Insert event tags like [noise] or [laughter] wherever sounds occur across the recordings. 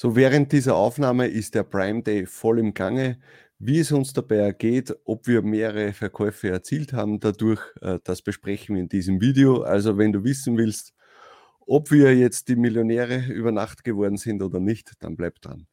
So während dieser Aufnahme ist der Prime Day voll im Gange. Wie es uns dabei ergeht, ob wir mehrere Verkäufe erzielt haben dadurch, äh, das besprechen wir in diesem Video. Also wenn du wissen willst, ob wir jetzt die Millionäre über Nacht geworden sind oder nicht, dann bleib dran.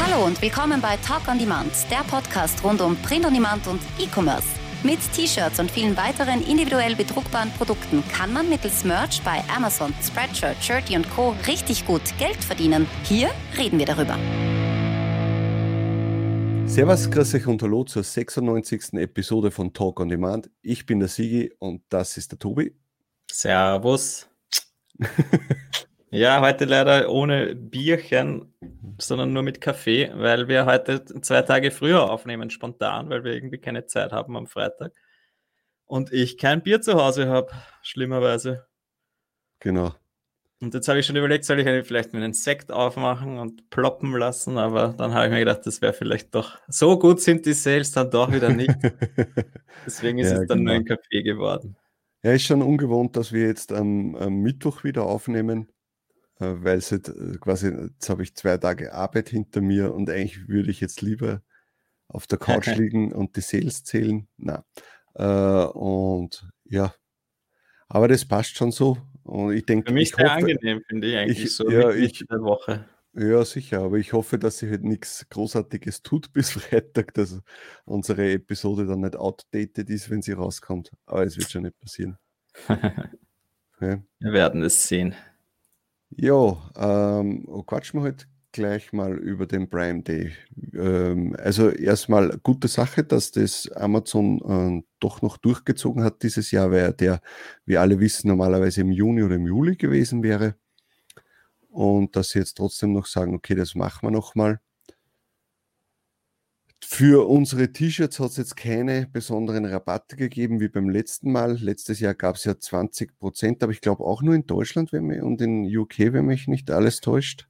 Hallo und willkommen bei Talk on Demand, der Podcast rund um Print on Demand und E-Commerce. Mit T-Shirts und vielen weiteren individuell bedruckbaren Produkten kann man mittels Merch bei Amazon, Spreadshirt, Shirty und Co. richtig gut Geld verdienen. Hier reden wir darüber. Servus, grüß euch und hallo zur 96. Episode von Talk on Demand. Ich bin der Sigi und das ist der Tobi. Servus. [laughs] ja, heute leider ohne Bierchen, sondern nur mit Kaffee, weil wir heute zwei Tage früher aufnehmen, spontan, weil wir irgendwie keine Zeit haben am Freitag. Und ich kein Bier zu Hause habe, schlimmerweise. Genau. Und jetzt habe ich schon überlegt, soll ich vielleicht mit einem Sekt aufmachen und ploppen lassen, aber dann habe ich mir gedacht, das wäre vielleicht doch, so gut sind die Sales dann doch wieder nicht. [laughs] Deswegen ist ja, es dann genau. nur ein Kaffee geworden. Ja, ist schon ungewohnt, dass wir jetzt am, am Mittwoch wieder aufnehmen, weil es jetzt äh, quasi, jetzt habe ich zwei Tage Arbeit hinter mir und eigentlich würde ich jetzt lieber auf der Couch liegen und die Sales zählen. Na. Äh, und ja, aber das passt schon so. Und ich denke, Für mich ich sehr hoffe, angenehm, finde ich eigentlich ich, so ja, ich, der Woche. Ja, sicher, aber ich hoffe, dass sich halt nichts Großartiges tut [laughs] bis Freitag, dass unsere Episode dann nicht outdated ist, wenn sie rauskommt. Aber es wird schon nicht passieren. [laughs] ja. Wir werden es sehen. Ja, ähm, oh, quatschen wir halt gleich mal über den Prime Day. Ähm, also erstmal gute Sache, dass das Amazon äh, doch noch durchgezogen hat dieses Jahr, weil der, wie alle wissen, normalerweise im Juni oder im Juli gewesen wäre und dass sie jetzt trotzdem noch sagen, okay, das machen wir nochmal. Für unsere T-Shirts hat es jetzt keine besonderen Rabatte gegeben wie beim letzten Mal. Letztes Jahr gab es ja 20 Prozent, aber ich glaube auch nur in Deutschland wenn mich, und in UK, wenn mich nicht alles täuscht.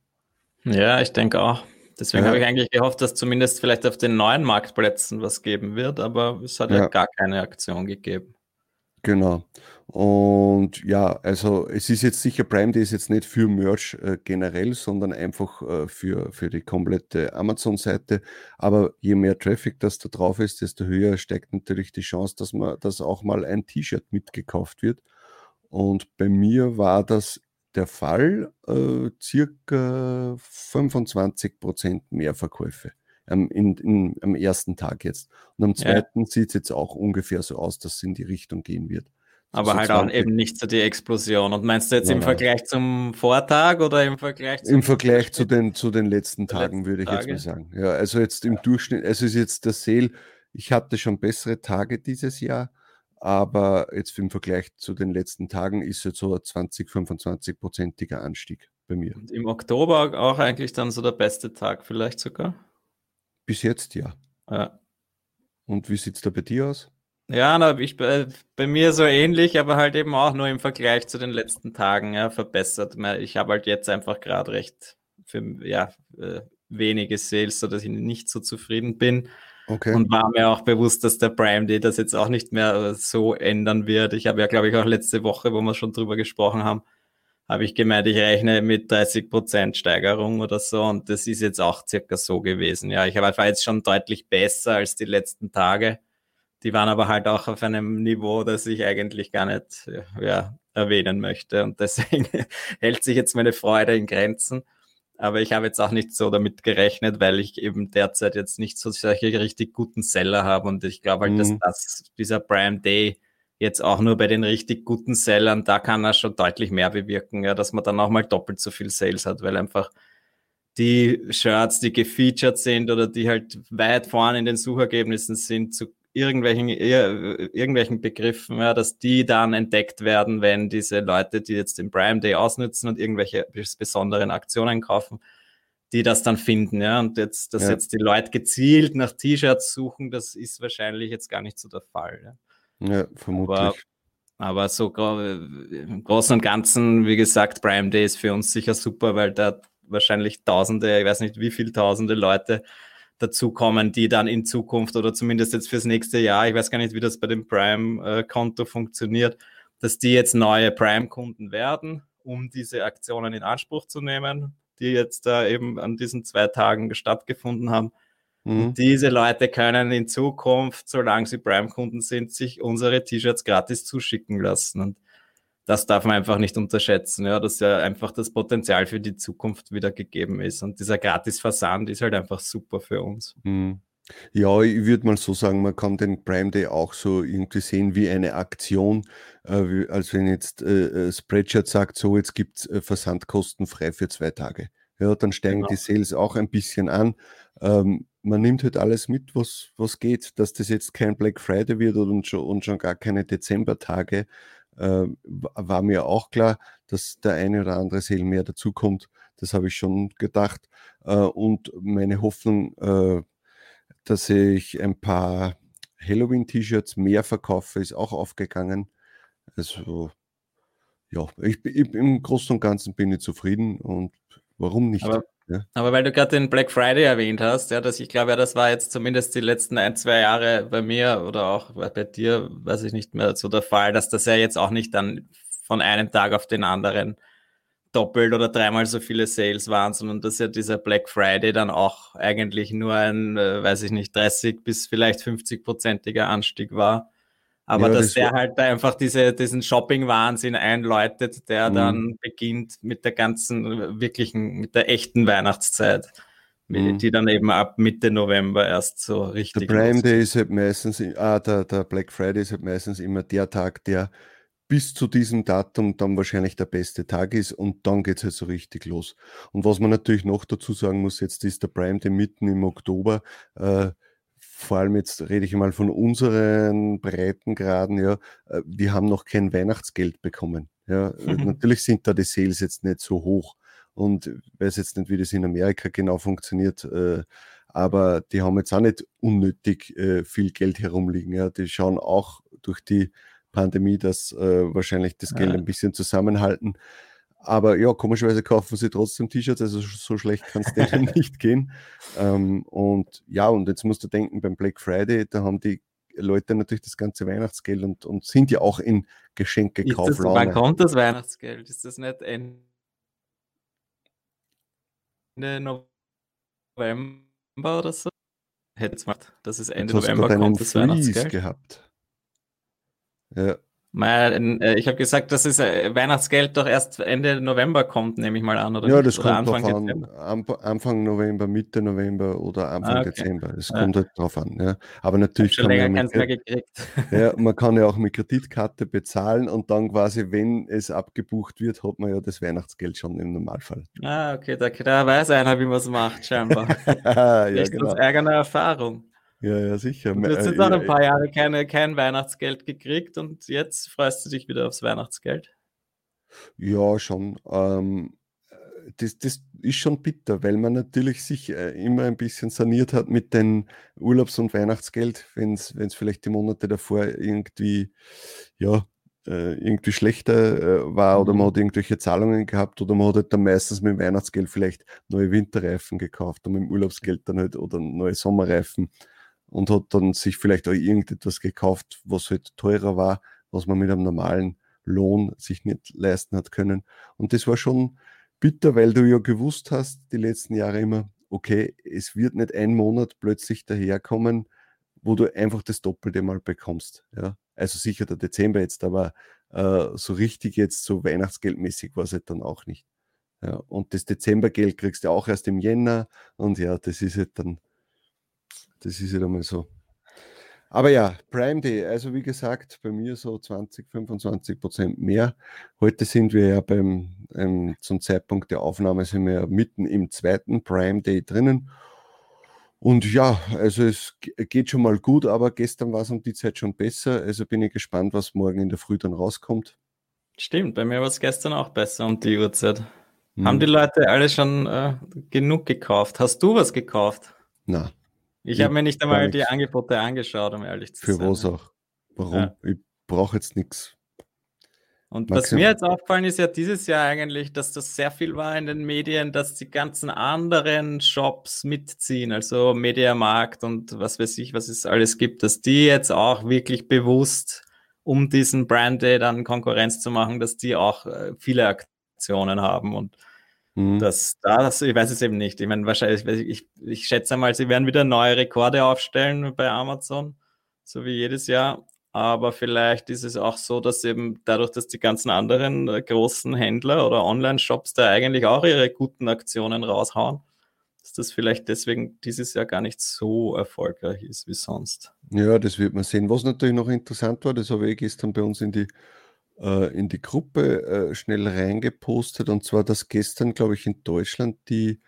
Ja, ich denke auch. Deswegen ja. habe ich eigentlich gehofft, dass zumindest vielleicht auf den neuen Marktplätzen was geben wird, aber es hat ja, ja gar keine Aktion gegeben. Genau. Und ja, also es ist jetzt sicher, Prime Day ist jetzt nicht für Merch äh, generell, sondern einfach äh, für, für die komplette Amazon-Seite. Aber je mehr Traffic das da drauf ist, desto höher steigt natürlich die Chance, dass man, dass auch mal ein T-Shirt mitgekauft wird. Und bei mir war das der Fall, äh, circa 25 Prozent mehr Verkäufe ähm, in, in, am ersten Tag jetzt. Und am zweiten ja. sieht es jetzt auch ungefähr so aus, dass es in die Richtung gehen wird. Aber so halt 20. auch eben nicht so die Explosion. Und meinst du jetzt nein, im Vergleich zum Vortag oder im Vergleich Im Vergleich zu den, zu den letzten Tagen, letzten würde ich Tage? jetzt mal sagen. Ja, also jetzt im Durchschnitt, also ist jetzt der Sale, ich hatte schon bessere Tage dieses Jahr, aber jetzt im Vergleich zu den letzten Tagen ist jetzt so ein 20, 25-prozentiger Anstieg bei mir. Und im Oktober auch eigentlich dann so der beste Tag vielleicht sogar? Bis jetzt ja. ja. Und wie sieht es da bei dir aus? Ja, na, ich, bei, bei mir so ähnlich, aber halt eben auch nur im Vergleich zu den letzten Tagen ja, verbessert. Ich habe halt jetzt einfach gerade recht für ja, äh, wenige Sales, sodass ich nicht so zufrieden bin. Okay. Und war mir auch bewusst, dass der Prime Day das jetzt auch nicht mehr äh, so ändern wird. Ich habe ja, glaube ich, auch letzte Woche, wo wir schon drüber gesprochen haben, habe ich gemeint, ich rechne mit 30 Prozent Steigerung oder so und das ist jetzt auch circa so gewesen. Ja, ich war jetzt schon deutlich besser als die letzten Tage. Die waren aber halt auch auf einem Niveau, das ich eigentlich gar nicht ja, erwähnen möchte und deswegen [laughs] hält sich jetzt meine Freude in Grenzen. Aber ich habe jetzt auch nicht so damit gerechnet, weil ich eben derzeit jetzt nicht so solche richtig guten Seller habe und ich glaube halt, mhm. dass das, dieser Prime Day jetzt auch nur bei den richtig guten Sellern, da kann er schon deutlich mehr bewirken, ja, dass man dann auch mal doppelt so viel Sales hat, weil einfach die Shirts, die gefeatured sind oder die halt weit vorne in den Suchergebnissen sind, zu irgendwelchen, irgendwelchen Begriffen, ja, dass die dann entdeckt werden, wenn diese Leute, die jetzt den Prime Day ausnutzen und irgendwelche besonderen Aktionen kaufen, die das dann finden, ja. Und jetzt, dass ja. jetzt die Leute gezielt nach T-Shirts suchen, das ist wahrscheinlich jetzt gar nicht so der Fall. Ja. Ja, vermutlich. Aber, aber so im Großen und Ganzen, wie gesagt, Prime Day ist für uns sicher super, weil da wahrscheinlich Tausende, ich weiß nicht wie viele Tausende Leute dazukommen, die dann in Zukunft oder zumindest jetzt fürs nächste Jahr, ich weiß gar nicht, wie das bei dem Prime-Konto funktioniert, dass die jetzt neue Prime-Kunden werden, um diese Aktionen in Anspruch zu nehmen, die jetzt da eben an diesen zwei Tagen stattgefunden haben. Mhm. Diese Leute können in Zukunft, solange sie Prime-Kunden sind, sich unsere T-Shirts gratis zuschicken lassen. Und das darf man einfach nicht unterschätzen, ja, dass ja einfach das Potenzial für die Zukunft wieder gegeben ist. Und dieser Gratis-Versand ist halt einfach super für uns. Mhm. Ja, ich würde mal so sagen, man kann den Prime Day auch so irgendwie sehen wie eine Aktion. Äh, als wenn jetzt äh, äh Spreadshirt sagt, so jetzt gibt es äh, Versandkosten frei für zwei Tage. Ja, dann steigen genau. die Sales auch ein bisschen an. Ähm, man nimmt halt alles mit, was, was geht. Dass das jetzt kein Black Friday wird und schon, und schon gar keine Dezembertage, äh, war mir auch klar, dass der eine oder andere Sale mehr dazukommt. Das habe ich schon gedacht. Äh, und meine Hoffnung, äh, dass ich ein paar Halloween-T-Shirts mehr verkaufe, ist auch aufgegangen. Also ja, ich, ich, im Großen und Ganzen bin ich zufrieden und warum nicht? Aber, ja. aber weil du gerade den Black Friday erwähnt hast, ja, dass ich glaube, ja, das war jetzt zumindest die letzten ein, zwei Jahre bei mir oder auch bei dir, weiß ich nicht mehr, so der Fall, dass das ja jetzt auch nicht dann von einem Tag auf den anderen doppelt oder dreimal so viele Sales waren, sondern dass ja dieser Black Friday dann auch eigentlich nur ein, äh, weiß ich nicht, 30 bis vielleicht 50-prozentiger Anstieg war. Aber ja, dass das der halt einfach diese, diesen Shopping-Wahnsinn einläutet, der mhm. dann beginnt mit der ganzen wirklichen, mit der echten Weihnachtszeit, mhm. die dann eben ab Mitte November erst so richtig. Der Prime Day ist halt meistens, ah, der, der Black Friday ist halt meistens immer der Tag, der bis zu diesem Datum dann wahrscheinlich der beste Tag ist und dann geht es halt so richtig los. Und was man natürlich noch dazu sagen muss, jetzt ist der Prime Day mitten im Oktober. Äh, vor allem jetzt rede ich mal von unseren Breitengraden, ja, äh, wir haben noch kein Weihnachtsgeld bekommen. Ja. Natürlich sind da die Sales jetzt nicht so hoch und ich weiß jetzt nicht, wie das in Amerika genau funktioniert, äh, aber die haben jetzt auch nicht unnötig äh, viel Geld herumliegen. Ja. Die schauen auch durch die Pandemie, dass äh, wahrscheinlich das Geld ja. ein bisschen zusammenhalten. Aber ja, komischerweise kaufen sie trotzdem T-Shirts, also so schlecht kann es denen [laughs] nicht gehen. Ähm, und ja, und jetzt musst du denken, beim Black Friday, da haben die Leute natürlich das ganze Weihnachtsgeld und, und sind ja auch in Geschenkekauflaune. Wann kommt das Weihnachtsgeld? Ist das nicht Ende November oder so? Hätte es mal, dass es Ende November kommt, das Weihnachtsgeld. gehabt. Ja. Äh, ich habe gesagt, dass das äh, Weihnachtsgeld doch erst Ende November kommt, nehme ich mal an, oder? Ja, das oder kommt Anfang an. Anfang November, Mitte November oder Anfang ah, okay. Dezember. Es kommt halt drauf an. Ja. Aber natürlich kann man, ja mit, ja, [laughs] man kann ja auch mit Kreditkarte bezahlen und dann quasi, wenn es abgebucht wird, hat man ja das Weihnachtsgeld schon im Normalfall. Ah, okay, da, da weiß einer, wie man es macht, scheinbar. [laughs] ja, Nicht genau. aus eigener Erfahrung. Ja, ja, sicher. Du hast jetzt auch ein paar Jahre keine, kein Weihnachtsgeld gekriegt und jetzt freust du dich wieder aufs Weihnachtsgeld. Ja, schon. Ähm, das, das ist schon bitter, weil man natürlich sich äh, immer ein bisschen saniert hat mit dem Urlaubs- und Weihnachtsgeld, wenn es vielleicht die Monate davor irgendwie, ja, äh, irgendwie schlechter äh, war oder man mhm. hat irgendwelche Zahlungen gehabt oder man hat halt dann meistens mit dem Weihnachtsgeld vielleicht neue Winterreifen gekauft und mit dem Urlaubsgeld dann halt oder neue Sommerreifen und hat dann sich vielleicht auch irgendetwas gekauft, was halt teurer war, was man mit einem normalen Lohn sich nicht leisten hat können. Und das war schon bitter, weil du ja gewusst hast, die letzten Jahre immer, okay, es wird nicht ein Monat plötzlich daherkommen, wo du einfach das Doppelte mal bekommst. Ja? Also sicher der Dezember jetzt, aber äh, so richtig jetzt so weihnachtsgeldmäßig war es halt dann auch nicht. Ja? Und das Dezembergeld kriegst du auch erst im Jänner und ja, das ist halt dann das ist ja halt einmal so. Aber ja, Prime Day, also wie gesagt, bei mir so 20, 25 Prozent mehr. Heute sind wir ja beim, ähm, zum Zeitpunkt der Aufnahme sind wir ja mitten im zweiten Prime Day drinnen. Und ja, also es geht schon mal gut, aber gestern war es um die Zeit schon besser. Also bin ich gespannt, was morgen in der Früh dann rauskommt. Stimmt, bei mir war es gestern auch besser um die Uhrzeit. Hm. Haben die Leute alle schon äh, genug gekauft? Hast du was gekauft? Na. Ich habe mir nicht einmal die Angebote angeschaut, um ehrlich zu sein. Für was auch? Warum? Ja. Ich brauche jetzt nichts. Und Maximum. was mir jetzt aufgefallen ist ja dieses Jahr eigentlich, dass das sehr viel war in den Medien, dass die ganzen anderen Shops mitziehen, also Mediamarkt und was weiß ich, was es alles gibt, dass die jetzt auch wirklich bewusst um diesen Brand Day dann Konkurrenz zu machen, dass die auch äh, viele Aktionen haben und mhm. das, das, ich weiß es eben nicht. Ich meine, wahrscheinlich, ich, ich schätze mal, sie werden wieder neue Rekorde aufstellen bei Amazon, so wie jedes Jahr. Aber vielleicht ist es auch so, dass eben dadurch, dass die ganzen anderen äh, großen Händler oder Online-Shops da eigentlich auch ihre guten Aktionen raushauen, dass das vielleicht deswegen dieses Jahr gar nicht so erfolgreich ist wie sonst. Ja, das wird man sehen. Was natürlich noch interessant war, das habe ich gestern bei uns in die, äh, in die Gruppe äh, schnell reingepostet, und zwar, dass gestern, glaube ich, in Deutschland die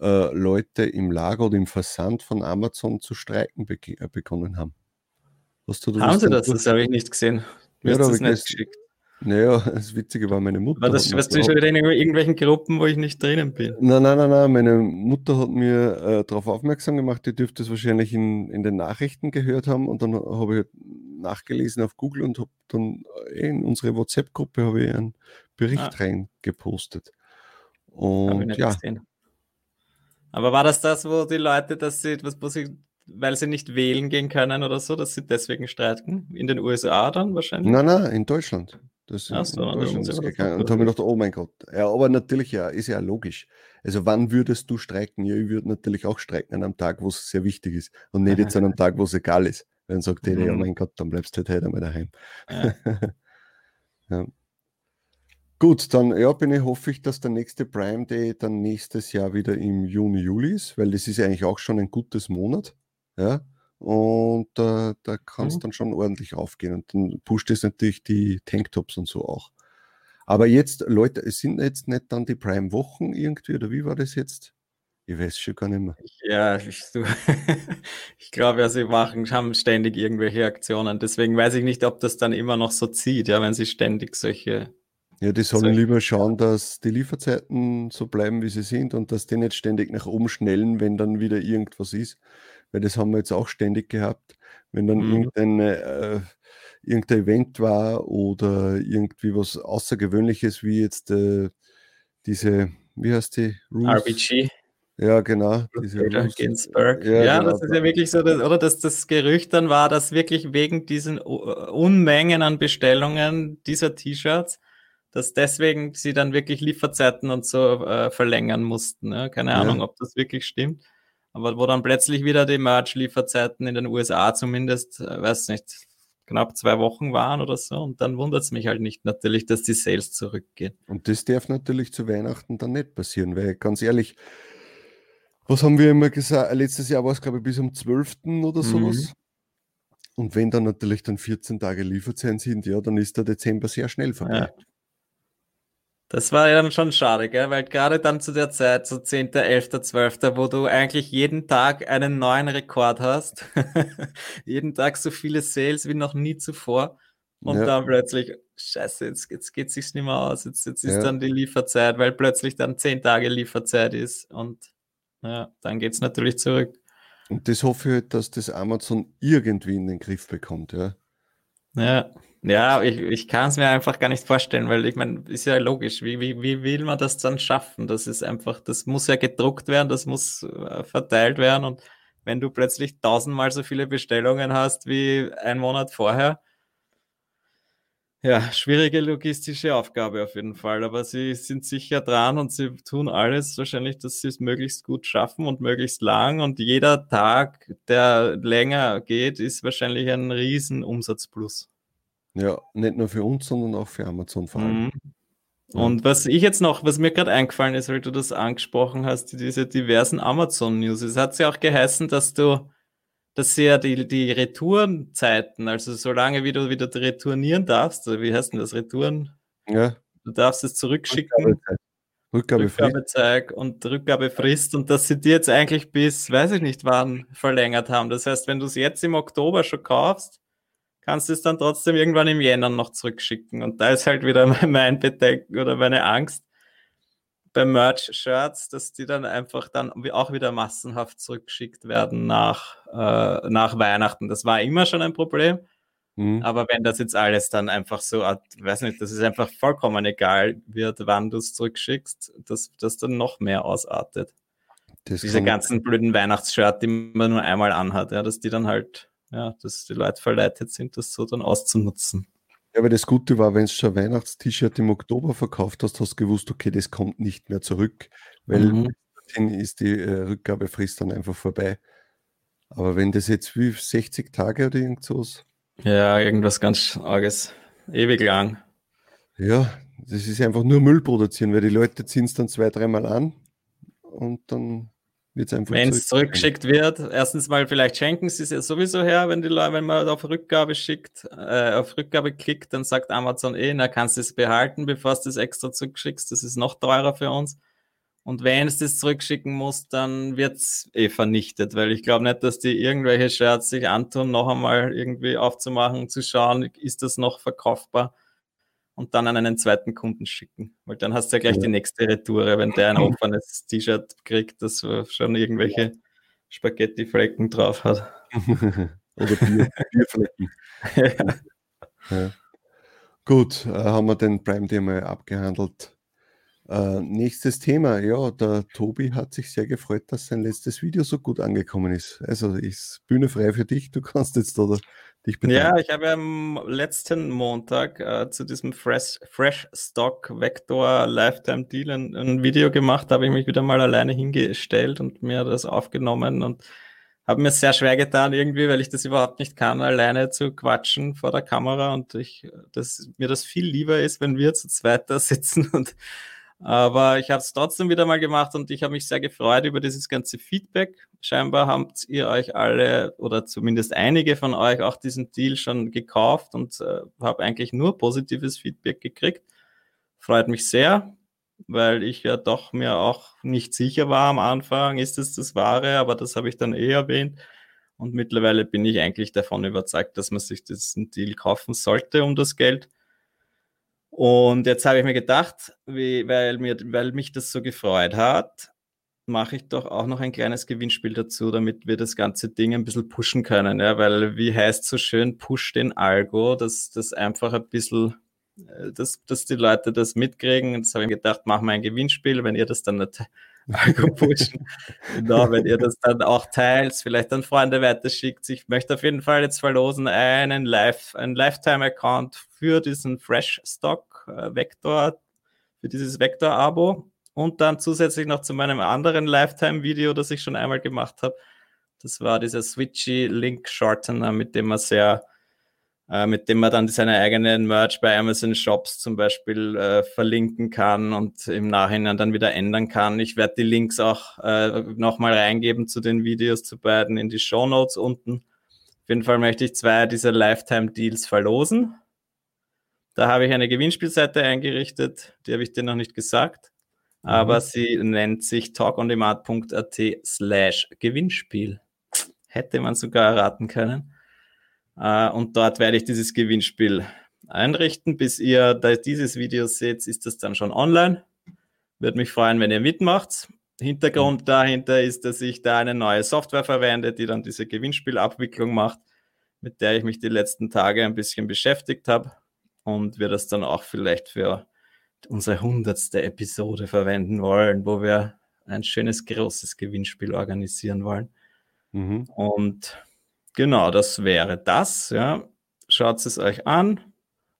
äh, Leute im Lager oder im Versand von Amazon zu streiken be äh, begonnen haben. Hast du Haben Sie das? Das habe ich nicht gesehen. Mir ja, das nicht geschickt. Naja, [laughs] das Witzige war, meine Mutter. War das, was du schon wieder in irgendwelchen Gruppen, wo ich nicht drinnen bin? Nein, nein, nein, nein. Meine Mutter hat mir äh, darauf aufmerksam gemacht, die dürfte es wahrscheinlich in, in den Nachrichten gehört haben. Und dann habe ich halt nachgelesen auf Google und habe dann äh, in unsere WhatsApp-Gruppe einen Bericht ah. reingepostet. Und ja. Gesehen. Aber war das das, wo die Leute, dass sie, was, wo sie weil sie nicht wählen gehen können oder so, dass sie deswegen streiten? In den USA dann wahrscheinlich? Nein, nein, in Deutschland. Das Ach so, in Deutschland ist gegangen. Und habe mir gedacht, oh mein Gott. Ja, aber natürlich, ja, ist ja logisch. Also wann würdest du streiken? Ja, ich würde natürlich auch streiken an einem Tag, wo es sehr wichtig ist und nicht [laughs] jetzt an einem Tag, wo es egal ist. Wenn sagt jeder, mhm. ja mein Gott, dann bleibst du halt heute einmal daheim. Ja. [laughs] ja. Gut, dann ja, bin ich, hoffe ich, dass der nächste Prime Day dann nächstes Jahr wieder im Juni, Juli ist, weil das ist ja eigentlich auch schon ein gutes Monat. Ja? Und äh, da kann es mhm. dann schon ordentlich aufgehen. Und dann pusht es natürlich die Tanktops und so auch. Aber jetzt, Leute, es sind jetzt nicht dann die Prime-Wochen irgendwie, oder wie war das jetzt? Ich weiß schon gar nicht mehr. Ja, ich, [laughs] ich glaube ja, sie machen, haben ständig irgendwelche Aktionen. Deswegen weiß ich nicht, ob das dann immer noch so zieht, ja, wenn sie ständig solche. Ja, die sollen solche lieber schauen, dass die Lieferzeiten so bleiben, wie sie sind und dass die nicht ständig nach oben schnellen, wenn dann wieder irgendwas ist weil das haben wir jetzt auch ständig gehabt, wenn dann mhm. irgendein, äh, irgendein Event war oder irgendwie was Außergewöhnliches, wie jetzt äh, diese, wie heißt die? Ruth? RBG. Ja, genau. Ginsburg. Ja, ja genau. das ist ja wirklich so, dass, oder dass das Gerücht dann war, dass wirklich wegen diesen Unmengen an Bestellungen dieser T-Shirts, dass deswegen sie dann wirklich Lieferzeiten und so äh, verlängern mussten. Ne? Keine ja. Ahnung, ob das wirklich stimmt. Aber wo dann plötzlich wieder die Merch-Lieferzeiten in den USA zumindest, äh, weiß nicht, knapp zwei Wochen waren oder so. Und dann wundert es mich halt nicht natürlich, dass die Sales zurückgehen. Und das darf natürlich zu Weihnachten dann nicht passieren, weil ganz ehrlich, was haben wir immer gesagt? Letztes Jahr war es, glaube ich, bis am 12. oder sowas. Mhm. Und wenn dann natürlich dann 14 Tage Lieferzeiten sind, ja, dann ist der Dezember sehr schnell vorbei. Ja. Das war ja dann schon schade, gell? weil gerade dann zu der Zeit, so 10., 11., 12., wo du eigentlich jeden Tag einen neuen Rekord hast, [laughs] jeden Tag so viele Sales wie noch nie zuvor und ja. dann plötzlich, scheiße, jetzt, jetzt geht es sich nicht mehr aus, jetzt, jetzt ist ja. dann die Lieferzeit, weil plötzlich dann 10 Tage Lieferzeit ist und ja, dann geht es natürlich zurück. Und das hoffe ich halt, dass das Amazon irgendwie in den Griff bekommt, ja. Ja, ja, ich, ich kann es mir einfach gar nicht vorstellen, weil ich meine, ist ja logisch, wie, wie, wie will man das dann schaffen? Das ist einfach, das muss ja gedruckt werden, das muss äh, verteilt werden und wenn du plötzlich tausendmal so viele Bestellungen hast wie ein Monat vorher, ja, schwierige logistische Aufgabe auf jeden Fall, aber sie sind sicher dran und sie tun alles wahrscheinlich, dass sie es möglichst gut schaffen und möglichst lang und jeder Tag, der länger geht, ist wahrscheinlich ein riesen Umsatzplus. Ja, nicht nur für uns, sondern auch für Amazon vor allem. Mhm. Und was ich jetzt noch, was mir gerade eingefallen ist, weil du das angesprochen hast, diese diversen Amazon-News. Es hat ja auch geheißen, dass du, dass sie ja die, die Retourenzeiten, also solange wie du wieder retournieren darfst, oder wie heißt denn das, Retouren? Ja. Du darfst es zurückschicken. Rückgabefrist. Rückgabezeig und Rückgabefrist und dass sie dir jetzt eigentlich bis, weiß ich nicht wann, verlängert haben. Das heißt, wenn du es jetzt im Oktober schon kaufst, kannst du es dann trotzdem irgendwann im Jänner noch zurückschicken. Und da ist halt wieder [laughs] mein Bedenken oder meine Angst bei Merch-Shirts, dass die dann einfach dann auch wieder massenhaft zurückgeschickt werden nach, äh, nach Weihnachten. Das war immer schon ein Problem. Mhm. Aber wenn das jetzt alles dann einfach so, weiß nicht, dass es einfach vollkommen egal wird, wann du es zurückschickst, dass das dann noch mehr ausartet. Das Diese ganzen blöden Weihnachtsshirts, die man nur einmal anhat, ja, dass die dann halt ja, dass die Leute verleitet sind, das so dann auszunutzen. Ja, aber das Gute war, wenn du schon ein Weihnachts-T-Shirt im Oktober verkauft hast, hast du gewusst, okay, das kommt nicht mehr zurück, weil mhm. ist die äh, Rückgabefrist dann einfach vorbei. Aber wenn das jetzt wie 60 Tage oder irgend sowas. Ja, irgendwas ganz Arges. Ewig lang. Ja, das ist einfach nur Müll produzieren, weil die Leute ziehen es dann zwei, dreimal an und dann wird es einfach. Wenn es zurückgeschickt wird, erstens mal vielleicht schenken sie es ja sowieso her, wenn die Leute, wenn man auf Rückgabe schickt, äh, auf Rückgabe klickt, dann sagt Amazon eh, na kannst du es behalten, bevor du es extra zurückschickst. Das ist noch teurer für uns. Und wenn es das zurückschicken muss, dann wird es eh vernichtet, weil ich glaube nicht, dass die irgendwelche Shirts sich antun, noch einmal irgendwie aufzumachen, zu schauen, ist das noch verkaufbar und dann an einen zweiten Kunden schicken. Weil dann hast du ja gleich ja. die nächste Retoure, wenn der ein offenes T-Shirt kriegt, das schon irgendwelche Spaghetti-Flecken drauf hat. [laughs] Oder Bier, Bierflecken. [laughs] ja. Ja. Gut, äh, haben wir den Prime Day mal abgehandelt. Äh, nächstes Thema. Ja, der Tobi hat sich sehr gefreut, dass sein letztes Video so gut angekommen ist. Also ist Bühne frei für dich. Du kannst jetzt oder dich bedanken. Ja, ich habe am letzten Montag äh, zu diesem Fresh, Fresh Stock Vector Lifetime Deal ein, ein Video gemacht. Da habe ich mich wieder mal alleine hingestellt und mir das aufgenommen und habe mir sehr schwer getan irgendwie, weil ich das überhaupt nicht kann, alleine zu quatschen vor der Kamera und ich, dass mir das viel lieber ist, wenn wir zu zweit da sitzen [laughs] und aber ich habe es trotzdem wieder mal gemacht und ich habe mich sehr gefreut über dieses ganze Feedback. Scheinbar habt ihr euch alle oder zumindest einige von euch auch diesen Deal schon gekauft und äh, habe eigentlich nur positives Feedback gekriegt. Freut mich sehr, weil ich ja doch mir auch nicht sicher war am Anfang, ist es das Wahre, aber das habe ich dann eh erwähnt. Und mittlerweile bin ich eigentlich davon überzeugt, dass man sich diesen Deal kaufen sollte um das Geld. Und jetzt habe ich mir gedacht, wie, weil, mir, weil mich das so gefreut hat, mache ich doch auch noch ein kleines Gewinnspiel dazu, damit wir das ganze Ding ein bisschen pushen können. Ja? Weil, wie heißt so schön, push den Algo, dass das einfach ein bisschen, äh, dass, dass die Leute das mitkriegen. Und jetzt habe ich mir gedacht, machen wir ein Gewinnspiel, wenn ihr das dann pushen. genau, [laughs] wenn ihr das dann auch teilt, vielleicht an Freunde weiterschickt. Ich möchte auf jeden Fall jetzt verlosen einen Live, einen Lifetime-Account für diesen Fresh Stock äh, für dieses Vector-Abo und dann zusätzlich noch zu meinem anderen Lifetime-Video, das ich schon einmal gemacht habe. Das war dieser Switchy Link Shortener, mit dem man sehr äh, mit dem man dann seine eigenen Merch bei Amazon Shops zum Beispiel äh, verlinken kann und im Nachhinein dann wieder ändern kann. Ich werde die Links auch äh, nochmal reingeben zu den Videos zu beiden in die Show Notes unten. Auf jeden Fall möchte ich zwei dieser Lifetime Deals verlosen. Da habe ich eine Gewinnspielseite eingerichtet, die habe ich dir noch nicht gesagt, mhm. aber sie nennt sich talkondemand.at slash Gewinnspiel. Hätte man sogar erraten können. Äh, und dort werde ich dieses Gewinnspiel einrichten. Bis ihr dieses Video seht, ist das dann schon online. Würde mich freuen, wenn ihr mitmacht. Hintergrund dahinter ist, dass ich da eine neue Software verwende, die dann diese Gewinnspielabwicklung macht, mit der ich mich die letzten Tage ein bisschen beschäftigt habe und wir das dann auch vielleicht für unsere hundertste Episode verwenden wollen, wo wir ein schönes, großes Gewinnspiel organisieren wollen. Mhm. Und Genau, das wäre das. Ja. Schaut es euch an,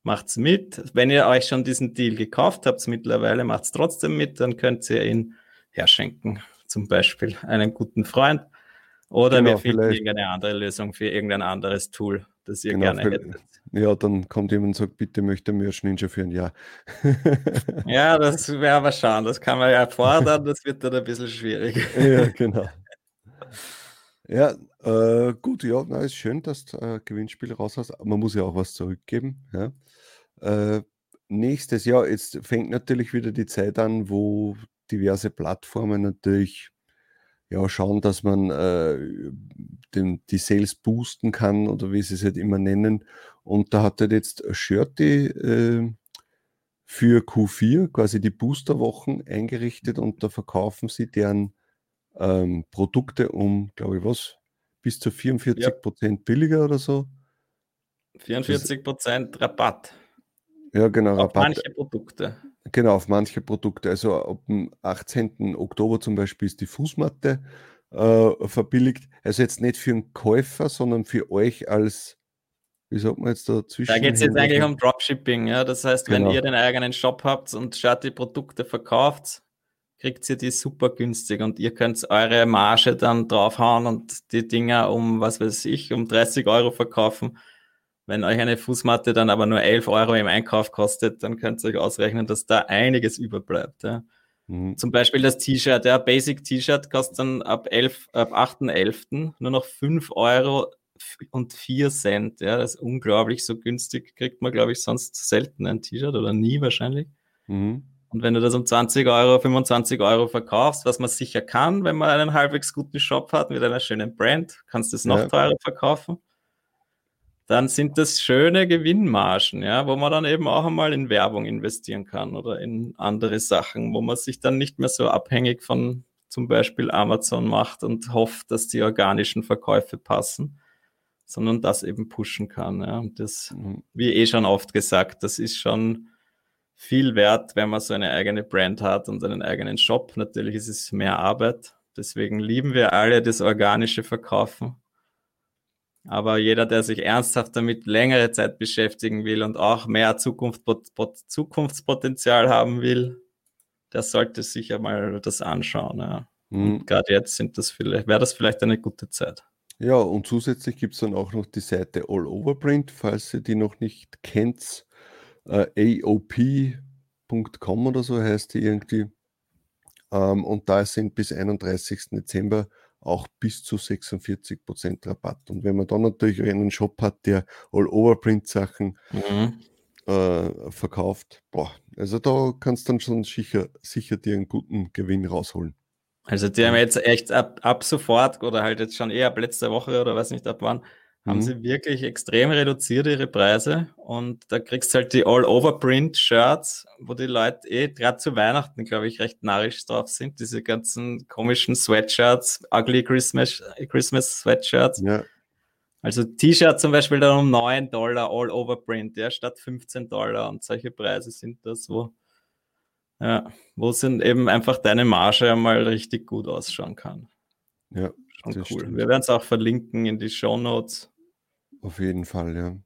macht es mit. Wenn ihr euch schon diesen Deal gekauft habt mittlerweile, macht es trotzdem mit, dann könnt ihr ihn herschenken. Zum Beispiel einen guten Freund. Oder genau, wir finden irgendeine andere Lösung für irgendein anderes Tool, das ihr genau, gerne hättet. Ja, dann kommt jemand und sagt, bitte möchte Merch Ninja für ein Jahr. [laughs] [laughs] ja, das wäre aber schauen. Das kann man ja fordern, das wird dann ein bisschen schwierig. ja, genau. Ja, äh, gut, ja, na, ist schön, dass du äh, Gewinnspiel raus hast. Man muss ja auch was zurückgeben. Ja. Äh, nächstes Jahr, jetzt fängt natürlich wieder die Zeit an, wo diverse Plattformen natürlich ja, schauen, dass man äh, den, die Sales boosten kann oder wie sie es halt immer nennen. Und da hat er jetzt Shirty äh, für Q4 quasi die Boosterwochen eingerichtet und da verkaufen sie deren ähm, Produkte um, glaube ich, was, bis zu 44 ja. Prozent billiger oder so. 44 Prozent Rabatt. Ja, genau, auf Rabatt. manche Produkte. Genau, auf manche Produkte. Also ab dem 18. Oktober zum Beispiel ist die Fußmatte äh, verbilligt. Also jetzt nicht für den Käufer, sondern für euch als wie sagt man jetzt da zwischen? Da geht es jetzt eigentlich um Dropshipping, ja. Das heißt, genau. wenn ihr den eigenen Shop habt und statt die Produkte verkauft, kriegt ihr die super günstig und ihr könnt eure Marge dann draufhauen und die Dinger um, was weiß ich, um 30 Euro verkaufen. Wenn euch eine Fußmatte dann aber nur 11 Euro im Einkauf kostet, dann könnt ihr euch ausrechnen, dass da einiges überbleibt. Ja. Mhm. Zum Beispiel das T-Shirt, ja, Basic T-Shirt kostet dann ab, 11, ab 8.11. nur noch 5 Euro und 4 Cent. Ja, das ist unglaublich. So günstig kriegt man, glaube ich, sonst selten ein T-Shirt oder nie wahrscheinlich. Mhm. Und wenn du das um 20 Euro, 25 Euro verkaufst, was man sicher kann, wenn man einen halbwegs guten Shop hat mit einer schönen Brand, kannst du es noch ja. teurer verkaufen dann sind das schöne Gewinnmargen, ja, wo man dann eben auch einmal in Werbung investieren kann oder in andere Sachen, wo man sich dann nicht mehr so abhängig von zum Beispiel Amazon macht und hofft, dass die organischen Verkäufe passen, sondern das eben pushen kann. Ja. Und das, mhm. wie eh schon oft gesagt, das ist schon viel wert, wenn man so eine eigene Brand hat und einen eigenen Shop. Natürlich ist es mehr Arbeit. Deswegen lieben wir alle das organische Verkaufen. Aber jeder, der sich ernsthaft damit längere Zeit beschäftigen will und auch mehr Zukunft, Zukunftspotenzial haben will, der sollte sich ja mal das anschauen. Ja. Mhm. Gerade jetzt sind das vielleicht, wäre das vielleicht eine gute Zeit. Ja, und zusätzlich gibt es dann auch noch die Seite All Over Print, falls ihr die noch nicht kennt. Äh, AOP.com oder so heißt die irgendwie. Ähm, und da sind bis 31. Dezember auch bis zu 46% Rabatt. Und wenn man dann natürlich einen Shop hat, der All-Over-Print-Sachen mhm. äh, verkauft, boah, also da kannst du dann schon sicher, sicher dir einen guten Gewinn rausholen. Also die haben jetzt echt ab, ab sofort oder halt jetzt schon eher ab letzter Woche oder weiß nicht ab wann, haben mhm. sie wirklich extrem reduziert ihre Preise und da kriegst du halt die All-Over-Print-Shirts, wo die Leute eh gerade zu Weihnachten, glaube ich, recht narrisch drauf sind. Diese ganzen komischen Sweatshirts, ugly Christmas, Christmas Sweatshirts. Ja. Also T-Shirt zum Beispiel dann um 9 Dollar All-Over-Print, ja, statt 15 Dollar und solche Preise sind das, wo, ja, wo sind eben einfach deine Marge einmal richtig gut ausschauen kann. Ja, Schon cool. Stimmt. Wir werden es auch verlinken in die Show Notes. Auf jeden Fall, ja.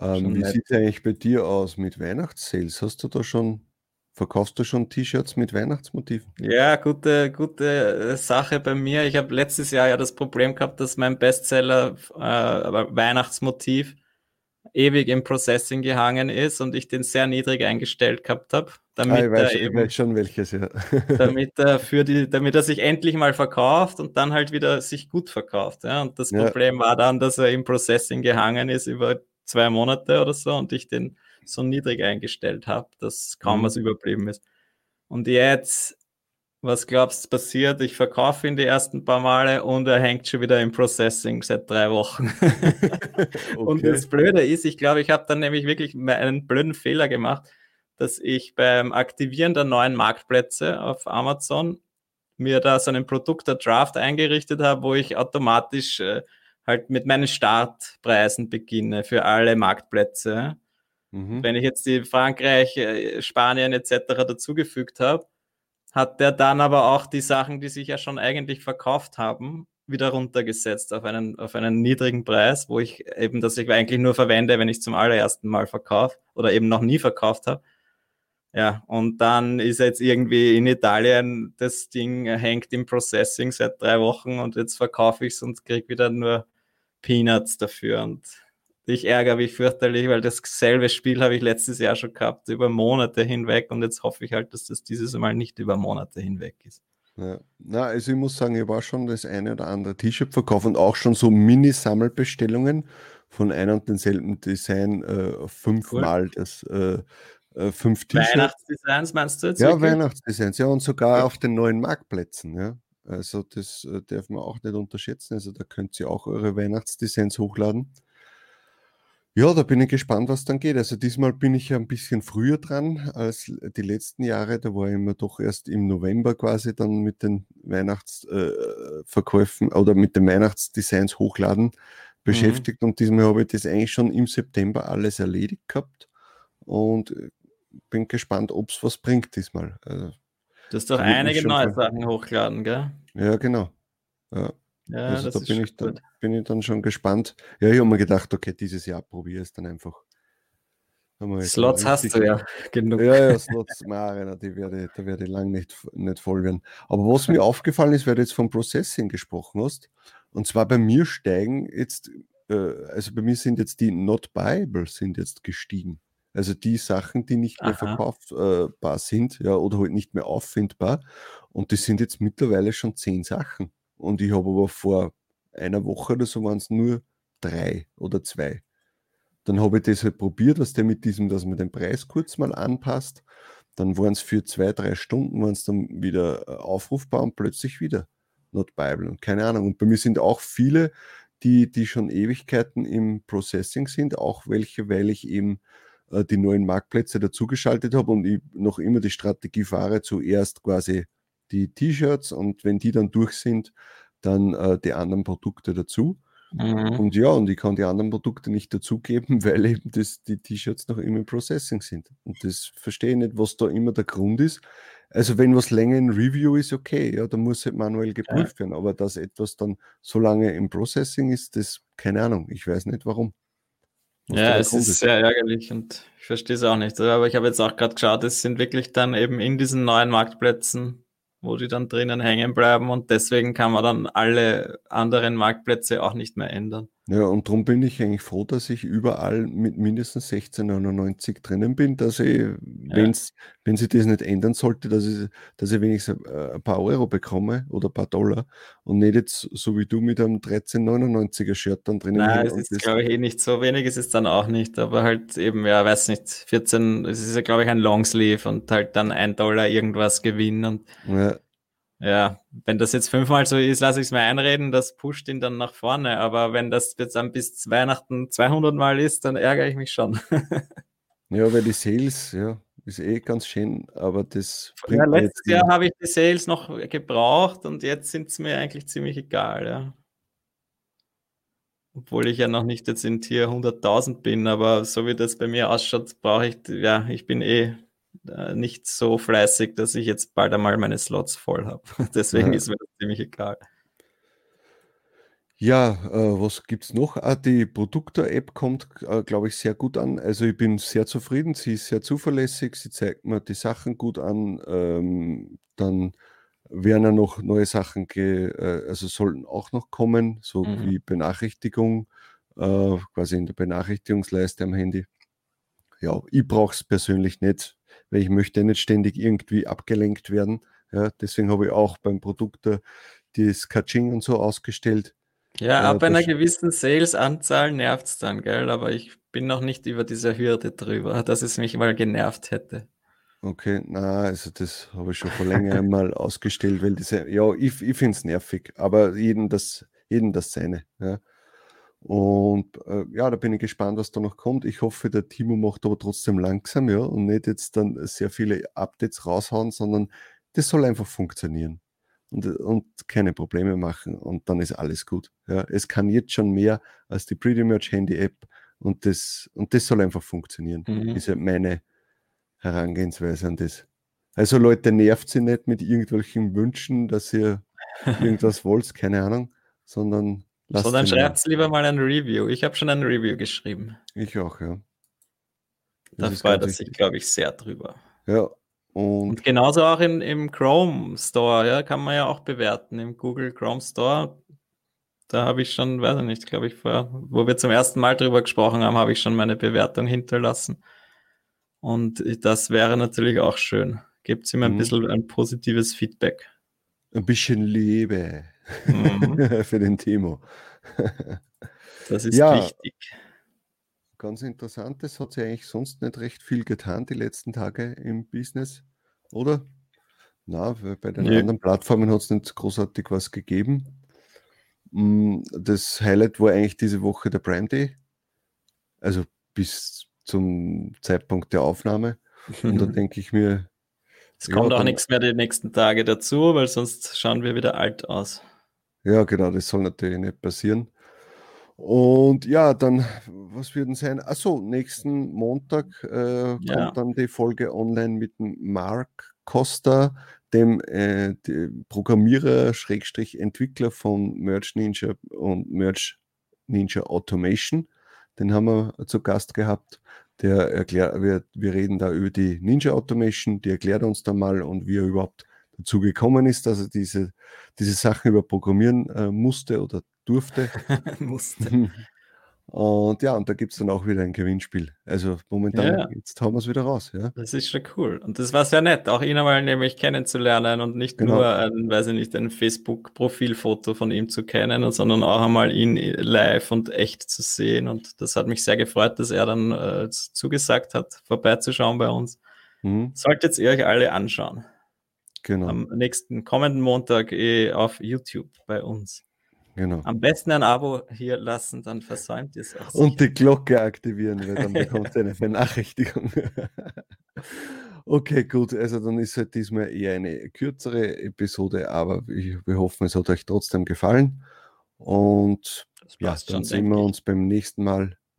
Ähm, wie sieht es eigentlich bei dir aus mit Weihnachtssales? Hast du da schon, verkaufst du schon T-Shirts mit Weihnachtsmotiven? Ja, gute, gute äh, Sache bei mir. Ich habe letztes Jahr ja das Problem gehabt, dass mein Bestseller äh, Weihnachtsmotiv ewig im Processing gehangen ist und ich den sehr niedrig eingestellt gehabt habe. Damit ah, ich weiß, er eben, schon welches, ja. [laughs] damit er für die, damit er sich endlich mal verkauft und dann halt wieder sich gut verkauft. Ja. Und das ja. Problem war dann, dass er im Processing gehangen ist über zwei Monate oder so und ich den so niedrig eingestellt habe, dass kaum mhm. was überblieben ist. Und jetzt was glaubst du passiert? Ich verkaufe ihn die ersten paar Male und er hängt schon wieder im Processing seit drei Wochen. [laughs] okay. Und das Blöde ist, ich glaube, ich habe dann nämlich wirklich einen blöden Fehler gemacht, dass ich beim Aktivieren der neuen Marktplätze auf Amazon mir da so einen Produkte-Draft eingerichtet habe, wo ich automatisch äh, halt mit meinen Startpreisen beginne für alle Marktplätze. Mhm. Wenn ich jetzt die Frankreich, äh, Spanien etc. dazugefügt habe, hat der dann aber auch die Sachen, die sich ja schon eigentlich verkauft haben, wieder runtergesetzt auf einen, auf einen niedrigen Preis, wo ich eben, das ich eigentlich nur verwende, wenn ich zum allerersten Mal verkaufe oder eben noch nie verkauft habe. Ja, und dann ist jetzt irgendwie in Italien das Ding hängt im Processing seit drei Wochen und jetzt verkaufe ich es und kriege wieder nur Peanuts dafür. Und ich ärgere mich fürchterlich, weil dasselbe Spiel habe ich letztes Jahr schon gehabt, über Monate hinweg. Und jetzt hoffe ich halt, dass das dieses Mal nicht über Monate hinweg ist. Ja. Na, also ich muss sagen, ich war schon das eine oder andere T-Shirt verkauft und auch schon so Mini-Sammelbestellungen von einem und denselben Design äh, fünfmal cool. das äh, äh, fünf T-Shirts. Weihnachtsdesigns meinst du jetzt? Ja, wirklich? Weihnachtsdesigns, ja, und sogar ja. auf den neuen Marktplätzen, ja. Also das äh, darf man auch nicht unterschätzen. Also da könnt ihr auch eure Weihnachtsdesigns hochladen. Ja, da bin ich gespannt, was dann geht. Also diesmal bin ich ja ein bisschen früher dran als die letzten Jahre. Da war ich immer doch erst im November quasi dann mit den Weihnachtsverkäufen äh, oder mit den Weihnachtsdesigns hochladen mhm. beschäftigt. Mhm. Und diesmal habe ich das eigentlich schon im September alles erledigt gehabt und äh, bin gespannt, ob es was bringt diesmal. Also, du hast doch einige neue Sachen hochgeladen, gell? Ja, genau. Ja. Ja, also da bin ich, dann, bin ich dann schon gespannt. Ja, ich habe mir gedacht, okay, dieses Jahr probiere es dann einfach. Slots hast du ja [laughs] genug. Ja, ja, Slots, Marina, die werde, da werde ich lang nicht, nicht voll werden. Aber was mir aufgefallen ist, weil du jetzt vom Processing gesprochen hast, und zwar bei mir steigen jetzt, äh, also bei mir sind jetzt die Not Bible sind jetzt gestiegen. Also die Sachen, die nicht mehr verkaufbar sind, ja, oder halt nicht mehr auffindbar. Und das sind jetzt mittlerweile schon zehn Sachen. Und ich habe aber vor einer Woche oder so waren es nur drei oder zwei. Dann habe ich das halt probiert, was der mit diesem, dass man den Preis kurz mal anpasst. Dann waren es für zwei, drei Stunden waren es dann wieder äh, aufrufbar und plötzlich wieder Not Bible. Und keine Ahnung. Und bei mir sind auch viele, die, die schon Ewigkeiten im Processing sind, auch welche, weil ich eben äh, die neuen Marktplätze dazugeschaltet habe und ich noch immer die Strategie fahre, zuerst quasi die T-Shirts und wenn die dann durch sind, dann äh, die anderen Produkte dazu. Mhm. Und ja, und ich kann die anderen Produkte nicht dazugeben, [laughs] weil eben das, die T-Shirts noch immer im Processing sind. Und das verstehe ich nicht, was da immer der Grund ist. Also wenn was länger in Review ist, okay, ja, dann muss halt manuell geprüft ja. werden. Aber dass etwas dann so lange im Processing ist, das, keine Ahnung, ich weiß nicht warum. Ja, es ist, ist sehr ärgerlich und ich verstehe es auch nicht. Aber ich habe jetzt auch gerade geschaut, es sind wirklich dann eben in diesen neuen Marktplätzen wo die dann drinnen hängen bleiben und deswegen kann man dann alle anderen Marktplätze auch nicht mehr ändern. Ja, und darum bin ich eigentlich froh, dass ich überall mit mindestens 16,99 drinnen bin, dass ich, ja. wenn's, wenn sich das nicht ändern sollte, dass ich, dass ich wenigstens äh, ein paar Euro bekomme oder ein paar Dollar und nicht jetzt so wie du mit einem 13,99er Shirt dann drinnen. Nein, es ist, glaube ich, eh nicht so wenig, ist es dann auch nicht, aber halt eben, ja, weiß nicht, 14, es ist ja, glaube ich, ein Longsleeve und halt dann ein Dollar irgendwas gewinnen und ja. Ja, wenn das jetzt fünfmal so ist, lasse ich es mir einreden, das pusht ihn dann nach vorne. Aber wenn das jetzt dann bis Weihnachten 200 Mal ist, dann ärgere ich mich schon. [laughs] ja, weil die Sales, ja, ist eh ganz schön, aber das bringt ja, Letztes Jahr habe ich die Sales noch gebraucht und jetzt sind es mir eigentlich ziemlich egal, ja. Obwohl ich ja noch nicht jetzt in Tier 100.000 bin, aber so wie das bei mir ausschaut, brauche ich, ja, ich bin eh äh, nicht so fleißig, dass ich jetzt bald einmal meine Slots voll habe. [laughs] Deswegen ja. ist mir das ziemlich egal. Ja, äh, was gibt es noch? Ah, die Produkte-App kommt, äh, glaube ich, sehr gut an. Also ich bin sehr zufrieden, sie ist sehr zuverlässig, sie zeigt mir die Sachen gut an. Ähm, dann werden ja noch neue Sachen, äh, also sollten auch noch kommen, so mhm. wie Benachrichtigung, äh, quasi in der Benachrichtigungsleiste am Handy. Ja, ich brauche es persönlich nicht weil ich möchte nicht ständig irgendwie abgelenkt werden. Ja, deswegen habe ich auch beim Produkt das Kaching und so ausgestellt. Ja, äh, ab einer gewissen Sales-Anzahl nervt es dann, gell? Aber ich bin noch nicht über diese Hürde drüber, dass es mich mal genervt hätte. Okay, na, also das habe ich schon vor längerem [laughs] mal ausgestellt, weil diese, ja, ich, ich finde es nervig, aber jeden das, jeden das seine. Ja. Und äh, ja, da bin ich gespannt, was da noch kommt. Ich hoffe, der Timo macht aber trotzdem langsam, ja, und nicht jetzt dann sehr viele Updates raushauen, sondern das soll einfach funktionieren und, und keine Probleme machen und dann ist alles gut. Ja. Es kann jetzt schon mehr als die Pretty Merch Handy App und das, und das soll einfach funktionieren. Mhm. Ist ja meine Herangehensweise an das. Also Leute, nervt sie nicht mit irgendwelchen Wünschen, dass ihr [laughs] irgendwas wollt, keine Ahnung, sondern Lasst so, dann schreibt lieber mal ein Review. Ich habe schon ein Review geschrieben. Ich auch, ja. Das da freut er sich, glaube ich, sehr drüber. Ja. Und, und, genauso auch in, im Chrome Store, ja, kann man ja auch bewerten. Im Google Chrome Store, da habe ich schon, weiß ich nicht, glaube ich, vor, wo wir zum ersten Mal drüber gesprochen haben, habe ich schon meine Bewertung hinterlassen. Und das wäre natürlich auch schön. Gebt ihm ein mhm. bisschen ein positives Feedback. Ein bisschen Liebe mhm. [laughs] für den Timo. das ist ja, wichtig. Ganz interessant, es hat sich eigentlich sonst nicht recht viel getan die letzten Tage im Business, oder? Na, bei den nee. anderen Plattformen hat es nicht großartig was gegeben. Mm, das Highlight war eigentlich diese Woche der Prime Day, also bis zum Zeitpunkt der Aufnahme. Und da [laughs] denke ich mir, es kommt ja, auch nichts mehr die nächsten Tage dazu, weil sonst schauen wir wieder alt aus. Ja, genau, das soll natürlich nicht passieren. Und ja, dann, was würden sein? Achso, nächsten Montag äh, kommt ja. dann die Folge online mit Mark Costa, dem äh, Programmierer, Schrägstrich Entwickler von Merch Ninja und Merch Ninja Automation. Den haben wir zu Gast gehabt. Der erklärt, wir, wir reden da über die Ninja Automation, die erklärt uns da mal und wie er überhaupt dazu gekommen ist, dass er diese, diese Sachen über Programmieren äh, musste oder durfte. [laughs] musste. [laughs] Und ja, und da gibt es dann auch wieder ein Gewinnspiel. Also momentan, ja. jetzt haben wir es wieder raus. Ja. Das ist schon cool. Und das war sehr nett, auch ihn einmal nämlich kennenzulernen und nicht genau. nur ein, weiß ich nicht, ein Facebook-Profilfoto von ihm zu kennen, sondern auch einmal ihn live und echt zu sehen. Und das hat mich sehr gefreut, dass er dann äh, zugesagt hat, vorbeizuschauen bei uns. Mhm. Solltet ihr euch alle anschauen. Genau. Am nächsten kommenden Montag eh auf YouTube bei uns. Genau. Am besten ein Abo hier lassen, dann versäumt ihr es auch. Und die Glocke aktivieren, weil dann [laughs] bekommt ihr eine Benachrichtigung. [laughs] okay, gut. Also dann ist halt diesmal eher eine kürzere Episode, aber wir hoffen, es hat euch trotzdem gefallen. Und ja, dann sehen wir uns beim nächsten Mal